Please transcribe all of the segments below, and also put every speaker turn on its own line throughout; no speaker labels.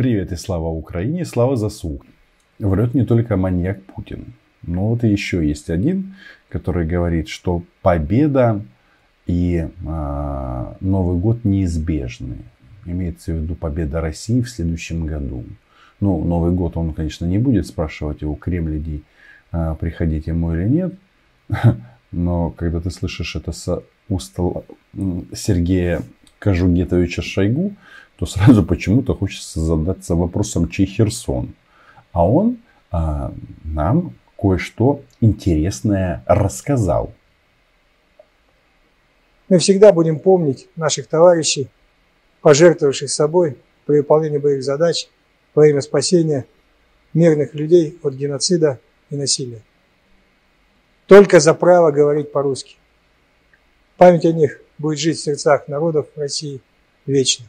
Привет и слава Украине, слава заслуг. Врет не только маньяк Путин. Но вот еще есть один, который говорит, что победа и э, Новый год неизбежны. Имеется в виду победа России в следующем году. Ну, Новый год он, конечно, не будет спрашивать у кремлядей, э, приходить ему или нет. Но когда ты слышишь это с уст Сергея Кожугетовича Шойгу, то сразу почему-то хочется задаться вопросом, чей Херсон. А он а, нам кое-что интересное рассказал.
Мы всегда будем помнить наших товарищей, пожертвовавших собой при выполнении боевых задач во время спасения мирных людей от геноцида и насилия. Только за право говорить по-русски. Память о них будет жить в сердцах народов России вечно.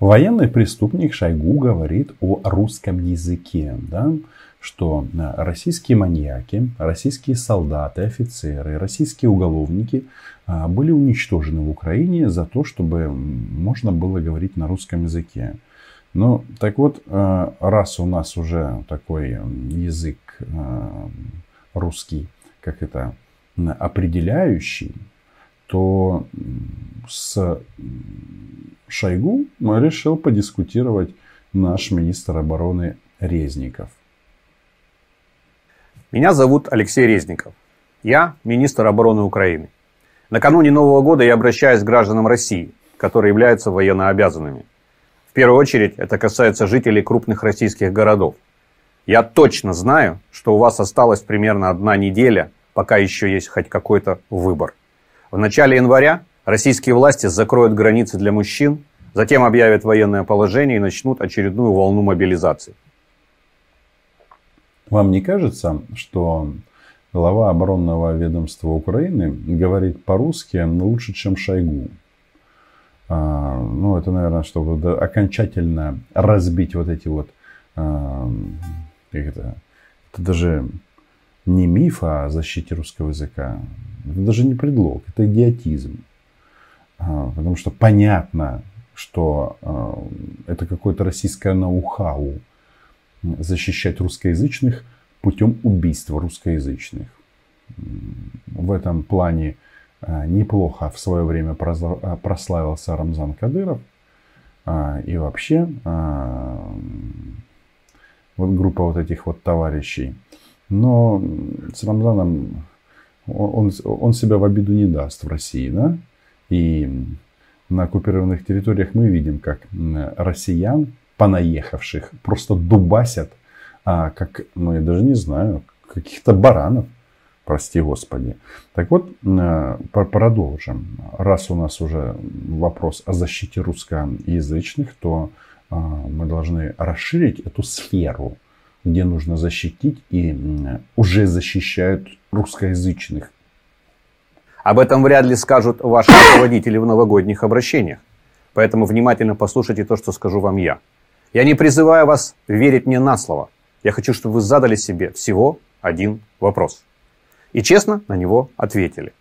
Военный преступник Шойгу говорит о русском языке, да, что э, российские маньяки, российские солдаты, офицеры, российские уголовники э, были уничтожены в Украине за то, чтобы можно было говорить на русском языке. Ну, так вот, э, раз у нас уже такой язык русский, как это, определяющий, то с Шойгу решил подискутировать наш министр обороны Резников.
Меня зовут Алексей Резников. Я министр обороны Украины. Накануне Нового года я обращаюсь к гражданам России, которые являются военнообязанными. В первую очередь это касается жителей крупных российских городов. Я точно знаю, что у вас осталась примерно одна неделя, пока еще есть хоть какой-то выбор. В начале января российские власти закроют границы для мужчин, затем объявят военное положение и начнут очередную волну мобилизации.
Вам не кажется, что глава оборонного ведомства Украины говорит по-русски лучше, чем Шойгу? А, ну, это, наверное, чтобы окончательно разбить вот эти вот... А, как это, это даже не миф о защите русского языка. Это даже не предлог, это идиотизм. А, потому что понятно, что а, это какое-то российское ноу-хау защищать русскоязычных путем убийства русскоязычных. В этом плане а, неплохо в свое время прославился Рамзан Кадыров. И вообще вот группа вот этих вот товарищей. Но с Рамзаном он, он себя в обиду не даст в России, да? И на оккупированных территориях мы видим, как россиян, понаехавших, просто дубасят, а, как, ну я даже не знаю, каких-то баранов, прости господи. Так вот, э, продолжим. Раз у нас уже вопрос о защите русскоязычных, то а, мы должны расширить эту сферу где нужно защитить и уже защищают русскоязычных.
Об этом вряд ли скажут ваши руководители в новогодних обращениях. Поэтому внимательно послушайте то, что скажу вам я. Я не призываю вас верить мне на слово. Я хочу, чтобы вы задали себе всего один вопрос. И честно на него ответили.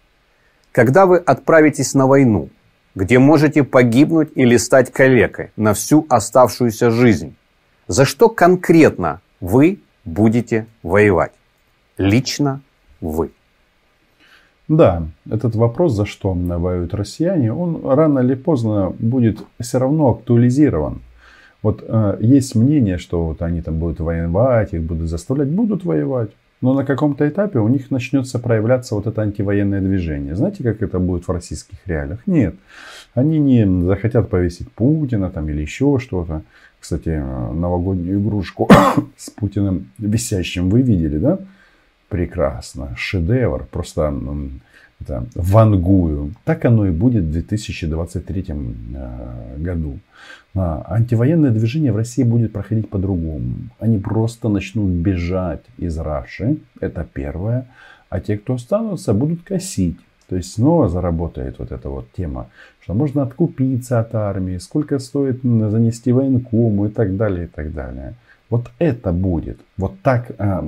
Когда вы отправитесь на войну, где можете погибнуть или стать калекой на всю оставшуюся жизнь, за что конкретно вы будете воевать. Лично вы.
Да, этот вопрос, за что воюют россияне, он рано или поздно будет все равно актуализирован. Вот э, есть мнение, что вот они там будут воевать, их будут заставлять, будут воевать. Но на каком-то этапе у них начнется проявляться вот это антивоенное движение. Знаете, как это будет в российских реалиях? Нет. Они не захотят повесить Путина там или еще что-то. Кстати, новогоднюю игрушку с Путиным висящим вы видели, да? Прекрасно. Шедевр. Просто это, вангую. Так оно и будет в 2023 э, году. А антивоенное движение в России будет проходить по-другому. Они просто начнут бежать из Раши. Это первое. А те, кто останутся, будут косить. То есть снова заработает вот эта вот тема, что можно откупиться от армии, сколько стоит занести военкому и так далее, и так далее. Вот это будет. Вот так э,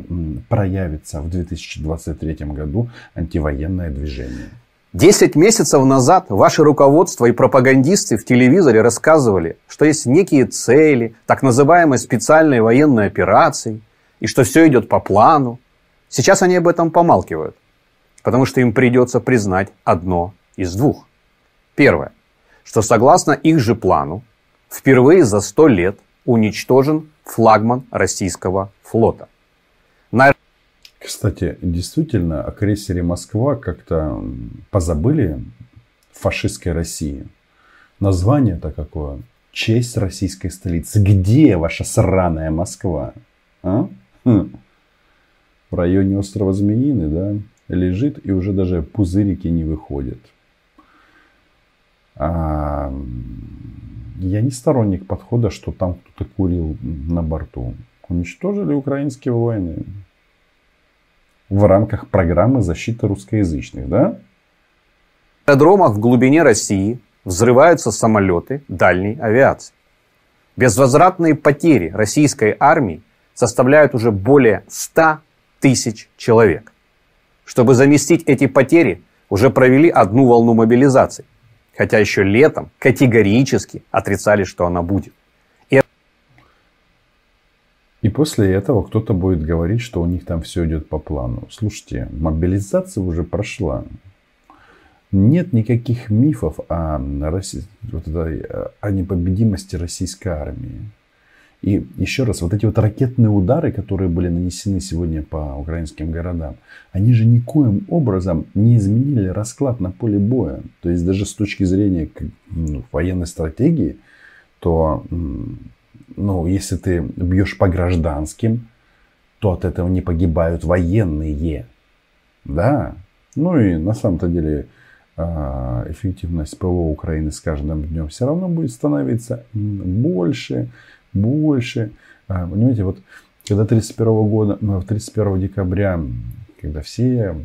проявится в 2023 году антивоенное движение.
Десять месяцев назад ваше руководство и пропагандисты в телевизоре рассказывали, что есть некие цели, так называемые специальные военные операции, и что все идет по плану. Сейчас они об этом помалкивают, потому что им придется признать одно из двух. Первое, что согласно их же плану, впервые за сто лет уничтожен флагман российского флота.
На кстати, действительно, о крейсере «Москва» как-то позабыли фашистской России. Название-то какое? Честь российской столицы. Где ваша сраная Москва? А? Хм. В районе острова Змеиный, да? Лежит и уже даже пузырики не выходят. А, я не сторонник подхода, что там кто-то курил на борту. Уничтожили украинские войны в рамках программы защиты русскоязычных, да?
В аэродромах в глубине России взрываются самолеты дальней авиации. Безвозвратные потери российской армии составляют уже более 100 тысяч человек. Чтобы заместить эти потери, уже провели одну волну мобилизации. Хотя еще летом категорически отрицали, что она будет.
И после этого кто-то будет говорить, что у них там все идет по плану. Слушайте, мобилизация уже прошла. Нет никаких мифов о, России, о непобедимости российской армии. И еще раз, вот эти вот ракетные удары, которые были нанесены сегодня по украинским городам, они же никоим образом не изменили расклад на поле боя. То есть даже с точки зрения ну, военной стратегии, то ну, если ты бьешь по гражданским, то от этого не погибают военные. Да. Ну и на самом-то деле а, эффективность ПВО Украины с каждым днем все равно будет становиться больше, больше. А, понимаете, вот когда 31 года, 31 ну, декабря, когда все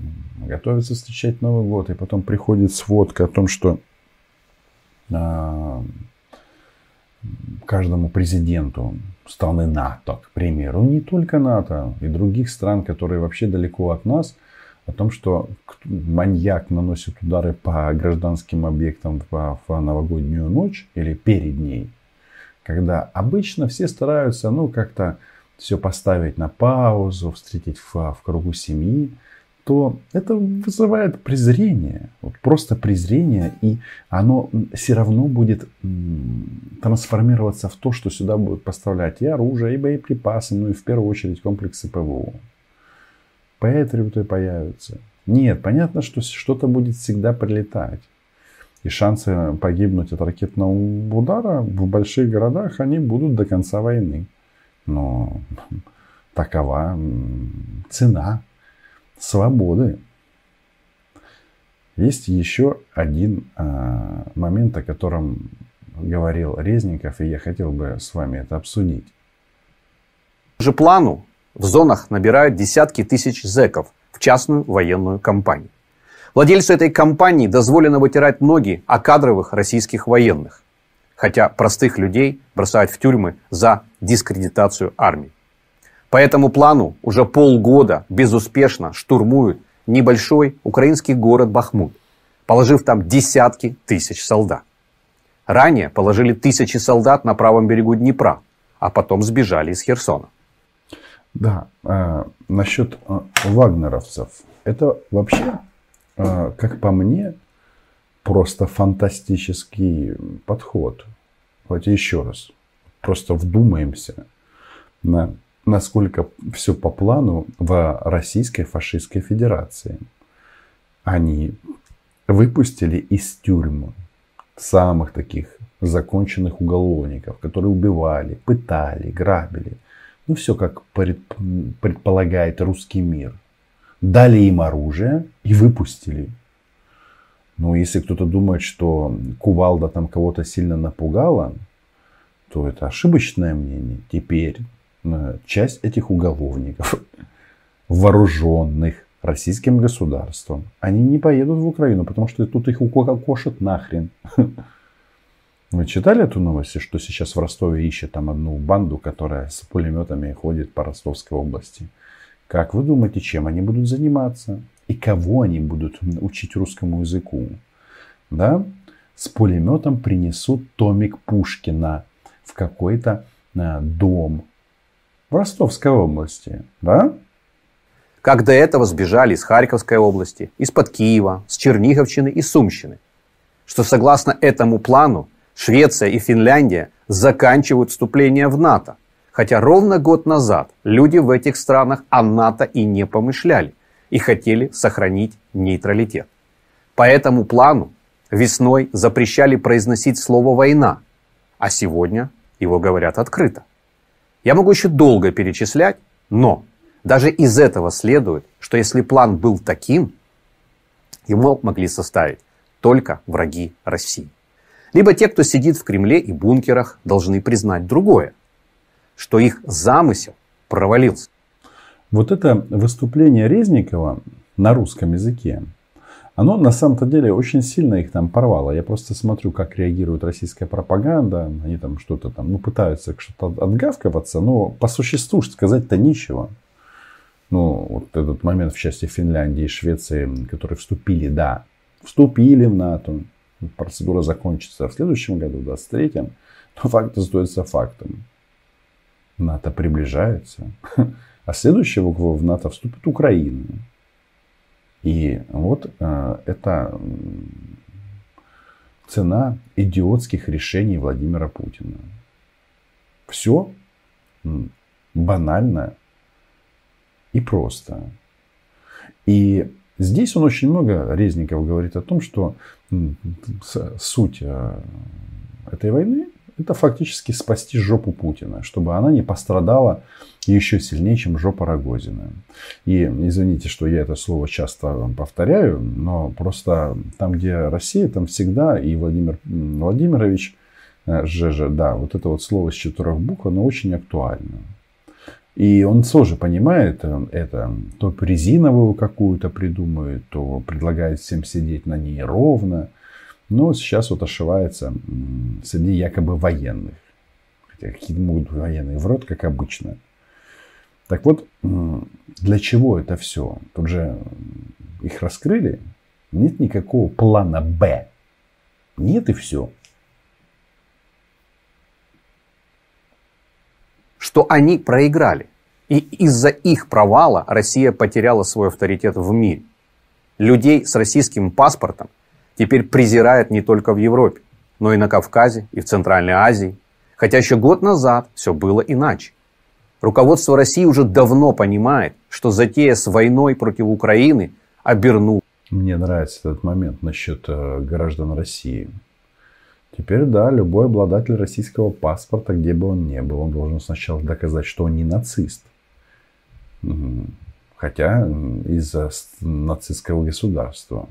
готовятся встречать Новый год, и потом приходит сводка о том, что а, каждому президенту страны НАТО, к примеру, не только НАТО, и других стран, которые вообще далеко от нас, о том, что маньяк наносит удары по гражданским объектам в, новогоднюю ночь или перед ней, когда обычно все стараются, ну, как-то все поставить на паузу, встретить в, в кругу семьи, то это вызывает презрение. Вот просто презрение. И оно все равно будет трансформироваться в то, что сюда будут поставлять и оружие, и боеприпасы, ну и в первую очередь комплексы ПВО. Патриоты появятся. Нет, понятно, что что-то будет всегда прилетать. И шансы погибнуть от ракетного удара в больших городах, они будут до конца войны. Но такова цена свободы. Есть еще один э, момент, о котором говорил Резников, и я хотел бы с вами это обсудить.
Же плану в зонах набирают десятки тысяч зеков в частную военную компанию. Владельцу этой компании дозволено вытирать ноги о кадровых российских военных, хотя простых людей бросают в тюрьмы за дискредитацию армии. По этому плану уже полгода безуспешно штурмуют небольшой украинский город Бахмут, положив там десятки тысяч солдат. Ранее положили тысячи солдат на правом берегу Днепра, а потом сбежали из Херсона.
Да, э, насчет э, вагнеровцев. Это вообще, как по мне, просто фантастический подход. Давайте еще раз. Просто вдумаемся на насколько все по плану в Российской фашистской федерации. Они выпустили из тюрьмы самых таких законченных уголовников, которые убивали, пытали, грабили. Ну, все как предполагает русский мир. Дали им оружие и выпустили. Но если кто-то думает, что кувалда там кого-то сильно напугала, то это ошибочное мнение. Теперь часть этих уголовников, вооруженных российским государством, они не поедут в Украину, потому что тут их укокошат нахрен. Вы читали эту новость, что сейчас в Ростове ищет там одну банду, которая с пулеметами ходит по Ростовской области? Как вы думаете, чем они будут заниматься? И кого они будут учить русскому языку? Да? С пулеметом принесут томик Пушкина в какой-то а, дом в Ростовской области. Да?
Как до этого сбежали из Харьковской области, из-под Киева, с Черниговщины и Сумщины. Что согласно этому плану Швеция и Финляндия заканчивают вступление в НАТО. Хотя ровно год назад люди в этих странах о НАТО и не помышляли и хотели сохранить нейтралитет. По этому плану весной запрещали произносить слово «война», а сегодня его говорят открыто. Я могу еще долго перечислять, но даже из этого следует, что если план был таким, его могли составить только враги России. Либо те, кто сидит в Кремле и бункерах, должны признать другое, что их замысел провалился.
Вот это выступление Резникова на русском языке, оно на самом-то деле очень сильно их там порвало. Я просто смотрю, как реагирует российская пропаганда. Они там что-то там, ну, пытаются что-то отгавкиваться, но по существу сказать-то нечего. Ну, вот этот момент в части Финляндии и Швеции, которые вступили, да, вступили в НАТО. Процедура закончится в следующем году, в 23-м. Но факт остается фактом. НАТО приближается. А следующего в НАТО вступит Украина. И вот э, это цена идиотских решений Владимира Путина. Все банально и просто. И здесь он очень много, Резников говорит о том, что суть э, этой войны это фактически спасти жопу Путина, чтобы она не пострадала еще сильнее, чем жопа Рогозина. И извините, что я это слово часто повторяю, но просто там, где Россия, там всегда и Владимир Владимирович ЖЖ, э, да, вот это вот слово с четырех букв, оно очень актуально. И он тоже понимает э, это. То резиновую какую-то придумает, то предлагает всем сидеть на ней ровно. Но сейчас вот ошивается среди якобы военных. Хотя какие могут быть военные в рот, как обычно. Так вот, для чего это все? Тут же их раскрыли. Нет никакого плана Б. Нет и все.
Что они проиграли. И из-за их провала Россия потеряла свой авторитет в мире. Людей с российским паспортом теперь презирают не только в Европе, но и на Кавказе, и в Центральной Азии. Хотя еще год назад все было иначе. Руководство России уже давно понимает, что затея с войной против Украины обернула.
Мне нравится этот момент насчет э, граждан России. Теперь, да, любой обладатель российского паспорта, где бы он ни был, он должен сначала доказать, что он не нацист. Хотя из-за нацистского государства.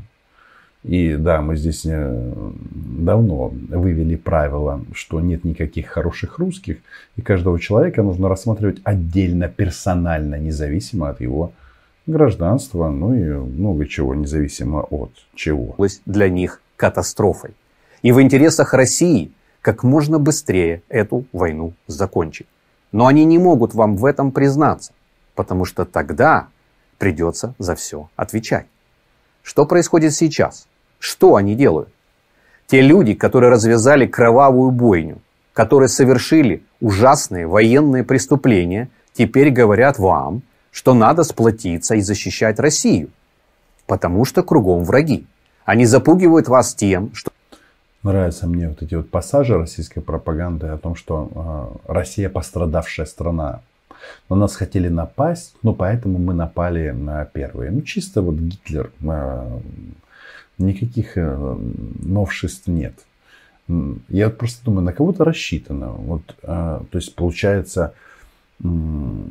И да, мы здесь э, давно вывели правило, что нет никаких хороших русских, и каждого человека нужно рассматривать отдельно, персонально, независимо от его гражданства, ну и много чего, независимо от чего.
Для них катастрофой. И в интересах России как можно быстрее эту войну закончить. Но они не могут вам в этом признаться, потому что тогда придется за все отвечать. Что происходит сейчас? Что они делают? Те люди, которые развязали кровавую бойню, которые совершили ужасные военные преступления, теперь говорят вам, что надо сплотиться и защищать Россию, потому что кругом враги. Они запугивают вас тем, что...
Нравятся мне вот эти вот пассажи российской пропаганды о том, что э, Россия пострадавшая страна. На нас хотели напасть, но поэтому мы напали на первые. Ну, чисто вот Гитлер э, никаких э, новшеств нет. Я просто думаю, на кого-то рассчитано. Вот, э, то есть получается, мы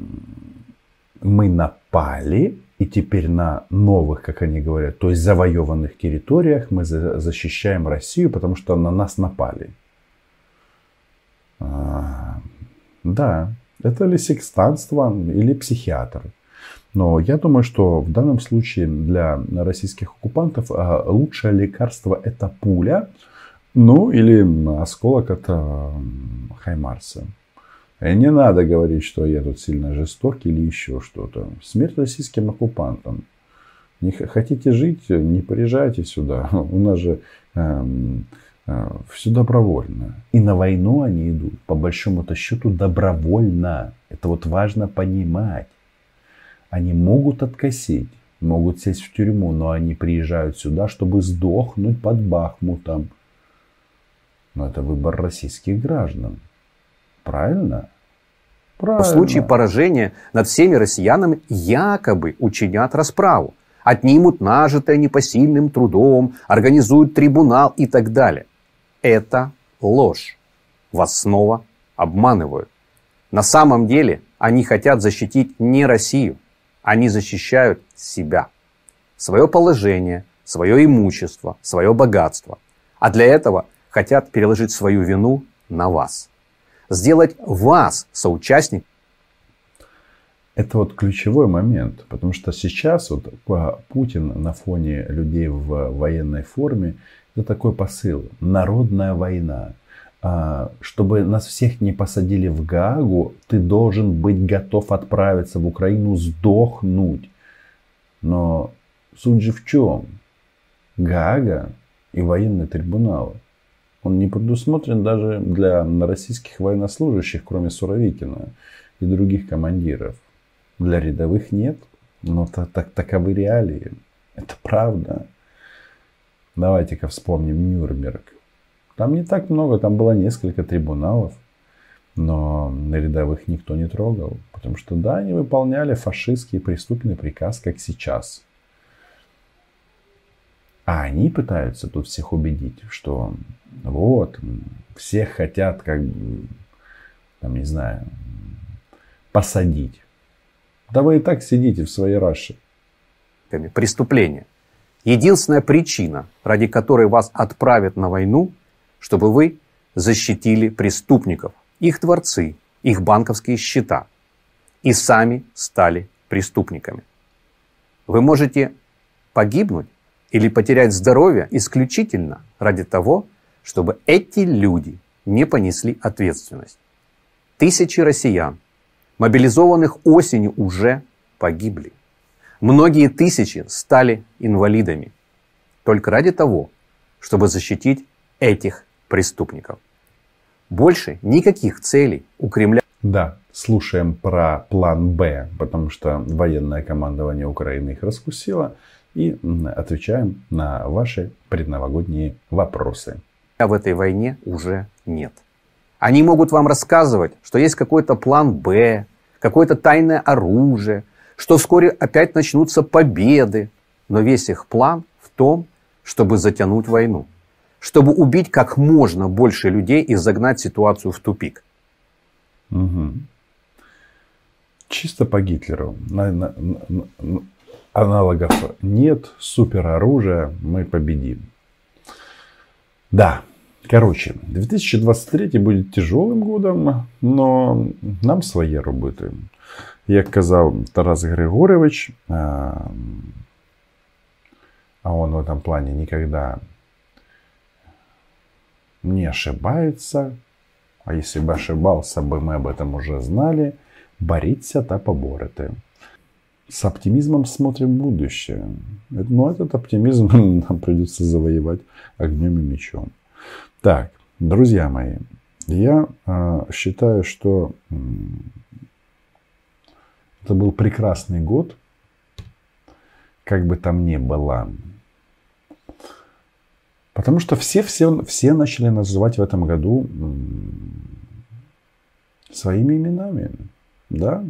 напали, и теперь на новых, как они говорят, то есть завоеванных территориях мы защищаем Россию, потому что на нас напали. А, да, это ли секстанство или психиатр? Но я думаю, что в данном случае для российских оккупантов а, лучшее лекарство это пуля, ну или осколок от Хаймарса. И не надо говорить, что я тут сильно жесток или еще что-то. Смерть российским оккупантам. Не хотите жить, не приезжайте сюда. У нас же э, э, все добровольно. И на войну они идут, по большому-то счету, добровольно. Это вот важно понимать. Они могут откосить, могут сесть в тюрьму, но они приезжают сюда, чтобы сдохнуть под Бахмутом. Но это выбор российских граждан. Правильно?
Правильно. В случае поражения над всеми россиянами якобы учинят расправу. Отнимут нажитое непосильным трудом, организуют трибунал и так далее. Это ложь. Вас снова обманывают. На самом деле они хотят защитить не Россию, они защищают себя, свое положение, свое имущество, свое богатство. А для этого хотят переложить свою вину на вас. Сделать вас соучастник.
Это вот ключевой момент, потому что сейчас вот Путин на фоне людей в военной форме, это такой посыл. Народная война. А, чтобы нас всех не посадили в Гаагу, ты должен быть готов отправиться в Украину сдохнуть. Но суть же в чем? Гага и военные трибуналы. Он не предусмотрен даже для российских военнослужащих, кроме Суровикина и других командиров. Для рядовых нет. Но так, так, таковы реалии. Это правда. Давайте-ка вспомним Нюрнберг. Там не так много, там было несколько трибуналов, но на рядовых никто не трогал, потому что да, они выполняли фашистский преступный приказ, как сейчас. А они пытаются тут всех убедить, что вот, всех хотят, как там, не знаю, посадить. Да вы и так сидите в своей Раше.
Преступление. Единственная причина, ради которой вас отправят на войну – чтобы вы защитили преступников, их дворцы, их банковские счета и сами стали преступниками. Вы можете погибнуть или потерять здоровье исключительно ради того, чтобы эти люди не понесли ответственность. Тысячи россиян, мобилизованных осенью, уже погибли. Многие тысячи стали инвалидами только ради того, чтобы защитить этих преступников. Больше никаких целей у Кремля.
Да, слушаем про план Б, потому что военное командование Украины их раскусило. И отвечаем на ваши предновогодние вопросы.
А в этой войне уже нет. Они могут вам рассказывать, что есть какой-то план Б, какое-то тайное оружие, что вскоре опять начнутся победы. Но весь их план в том, чтобы затянуть войну чтобы убить как можно больше людей и загнать ситуацию в тупик.
Угу. Чисто по Гитлеру. На, на, на, аналогов нет, супероружия, мы победим. Да, короче, 2023 будет тяжелым годом, но нам свои роботы. Як казав Тарас Григорович, а он в этом плане никогда не ошибается, а если бы ошибался бы, мы об этом уже знали, боріться та поборити. С оптимизмом смотрим будущее. Но этот оптимизм нам придется завоевать огнем и мечом. Так, друзья мои, я э, считаю, что это был прекрасный год, как бы там ни было. Потому что все, все, все начали называть в этом году своими именами. Да?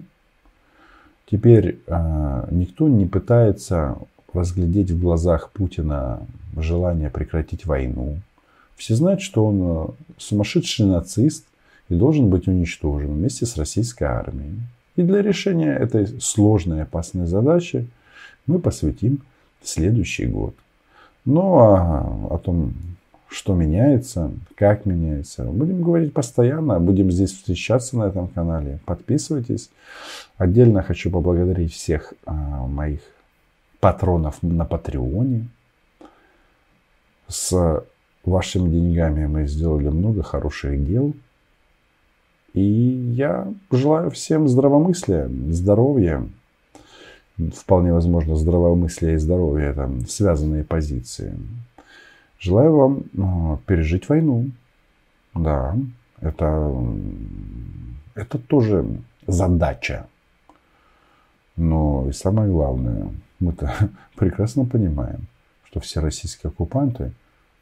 Теперь э, никто не пытается разглядеть в глазах Путина желание прекратить войну. Все знают, что он а, сумасшедший нацист и должен быть уничтожен вместе с российской армией. И для решения этой сложной и опасной задачи мы посвятим следующий год. Ну, а о том, что меняется, как меняется, будем говорить постоянно. Будем здесь встречаться на этом канале. Подписывайтесь. Отдельно хочу поблагодарить всех а, моих патронов на Патреоне. С вашими деньгами мы сделали много хороших дел. И я желаю всем здравомыслия, здоровья вполне возможно, здравомыслие и здоровье, там, связанные позиции. Желаю вам ну, пережить войну. Да, это, это тоже задача. Но и самое главное, мы-то прекрасно понимаем, что все российские оккупанты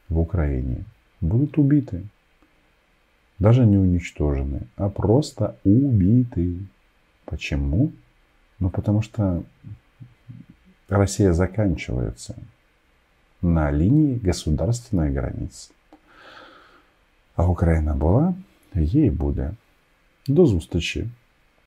в Украине будут убиты. Даже не уничтожены, а просто убиты. Почему? Ну, потому что Россия заканчивается на линии государственной границы. А Україна була, їй буде. До зустрічі!